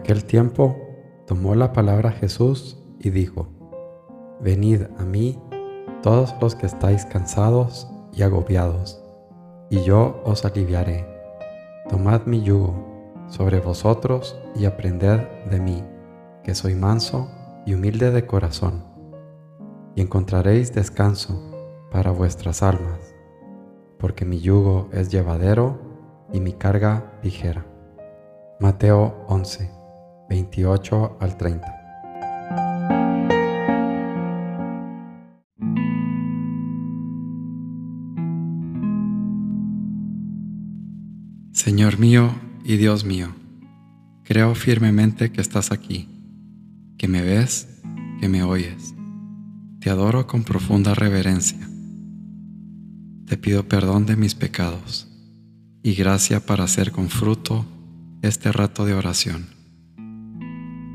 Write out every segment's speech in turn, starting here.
aquel tiempo tomó la palabra Jesús y dijo, Venid a mí todos los que estáis cansados y agobiados, y yo os aliviaré. Tomad mi yugo sobre vosotros y aprended de mí, que soy manso y humilde de corazón, y encontraréis descanso para vuestras almas, porque mi yugo es llevadero y mi carga ligera. Mateo 11, 28 al 30. Señor mío y Dios mío, creo firmemente que estás aquí, que me ves, que me oyes. Te adoro con profunda reverencia. Te pido perdón de mis pecados y gracia para hacer con fruto este rato de oración.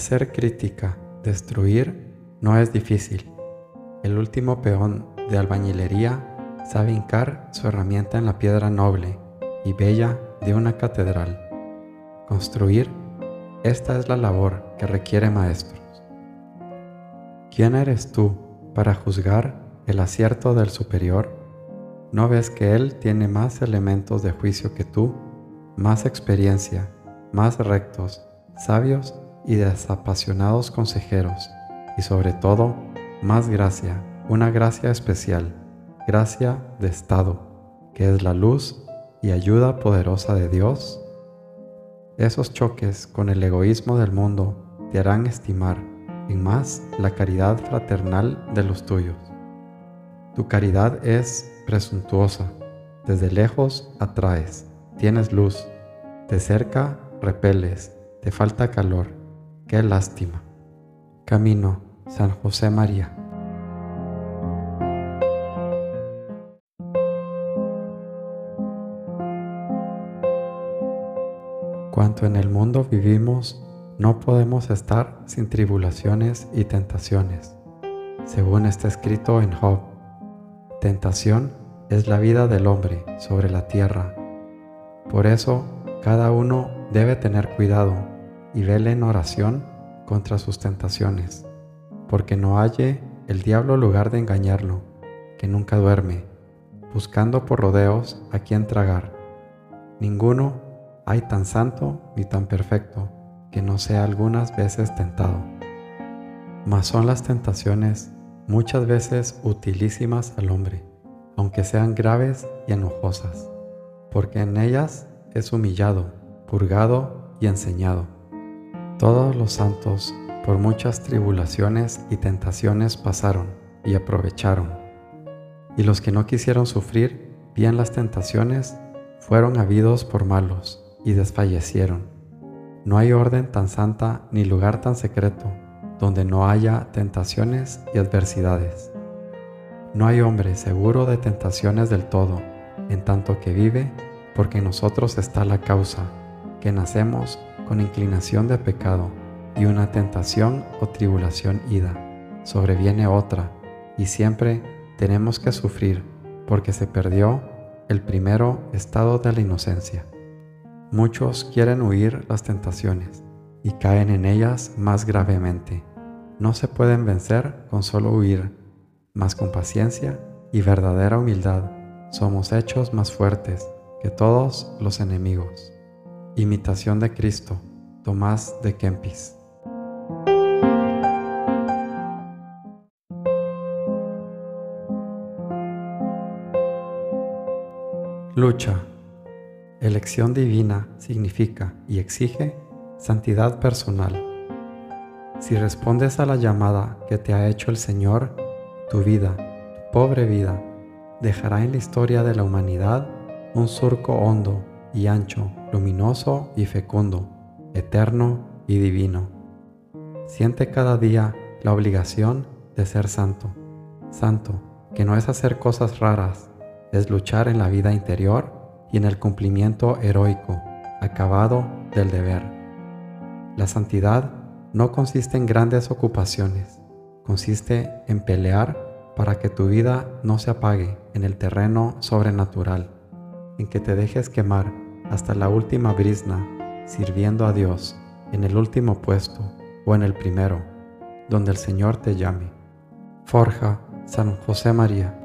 Hacer crítica, destruir, no es difícil. El último peón de albañilería sabe hincar su herramienta en la piedra noble y bella de una catedral. Construir, esta es la labor que requiere maestros. ¿Quién eres tú para juzgar el acierto del superior? ¿No ves que él tiene más elementos de juicio que tú, más experiencia, más rectos, sabios y desapasionados consejeros, y sobre todo, más gracia, una gracia especial, gracia de estado, que es la luz y ayuda poderosa de Dios? Esos choques con el egoísmo del mundo te harán estimar en más la caridad fraternal de los tuyos. Tu caridad es presuntuosa, desde lejos atraes, tienes luz, de cerca repeles, te falta calor Qué lástima. Camino, San José María. Cuanto en el mundo vivimos, no podemos estar sin tribulaciones y tentaciones, según está escrito en Job. Tentación es la vida del hombre sobre la tierra. Por eso, cada uno debe tener cuidado y vele en oración contra sus tentaciones, porque no halle el diablo lugar de engañarlo, que nunca duerme, buscando por rodeos a quien tragar. Ninguno hay tan santo ni tan perfecto que no sea algunas veces tentado. Mas son las tentaciones muchas veces utilísimas al hombre, aunque sean graves y enojosas, porque en ellas es humillado, purgado y enseñado. Todos los santos por muchas tribulaciones y tentaciones pasaron y aprovecharon. Y los que no quisieron sufrir bien las tentaciones fueron habidos por malos y desfallecieron. No hay orden tan santa ni lugar tan secreto donde no haya tentaciones y adversidades. No hay hombre seguro de tentaciones del todo, en tanto que vive, porque en nosotros está la causa, que nacemos con inclinación de pecado y una tentación o tribulación ida, sobreviene otra y siempre tenemos que sufrir porque se perdió el primero estado de la inocencia. Muchos quieren huir las tentaciones y caen en ellas más gravemente. No se pueden vencer con solo huir, mas con paciencia y verdadera humildad somos hechos más fuertes que todos los enemigos. Imitación de Cristo, Tomás de Kempis. Lucha. Elección divina significa y exige santidad personal. Si respondes a la llamada que te ha hecho el Señor, tu vida, tu pobre vida, dejará en la historia de la humanidad un surco hondo y ancho, luminoso y fecundo, eterno y divino. Siente cada día la obligación de ser santo. Santo, que no es hacer cosas raras, es luchar en la vida interior y en el cumplimiento heroico, acabado del deber. La santidad no consiste en grandes ocupaciones, consiste en pelear para que tu vida no se apague en el terreno sobrenatural, en que te dejes quemar hasta la última brisna sirviendo a Dios en el último puesto o en el primero, donde el Señor te llame. Forja San José María.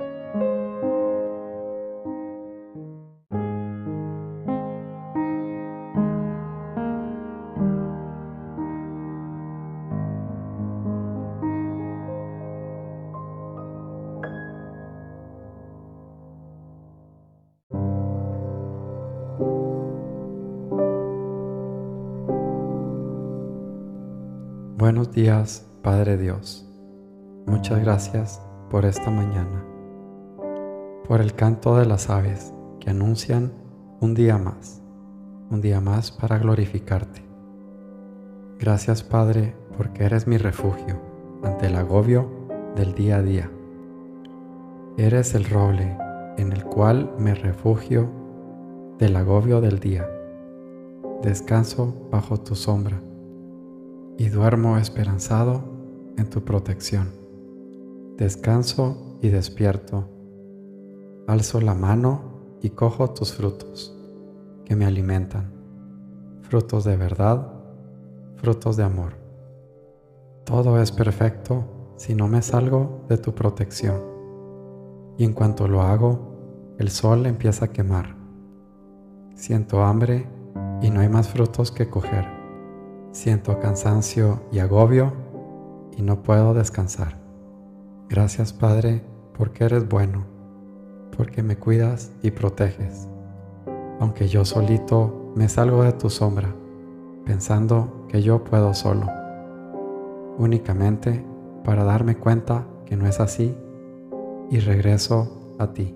Buenos días, Padre Dios. Muchas gracias por esta mañana, por el canto de las aves que anuncian un día más, un día más para glorificarte. Gracias, Padre, porque eres mi refugio ante el agobio del día a día. Eres el roble en el cual me refugio del agobio del día. Descanso bajo tu sombra y duermo esperanzado en tu protección. Descanso y despierto. Alzo la mano y cojo tus frutos que me alimentan, frutos de verdad, frutos de amor. Todo es perfecto si no me salgo de tu protección. Y en cuanto lo hago, el sol empieza a quemar. Siento hambre y no hay más frutos que coger. Siento cansancio y agobio y no puedo descansar. Gracias Padre porque eres bueno, porque me cuidas y proteges. Aunque yo solito me salgo de tu sombra, pensando que yo puedo solo, únicamente para darme cuenta que no es así y regreso a ti.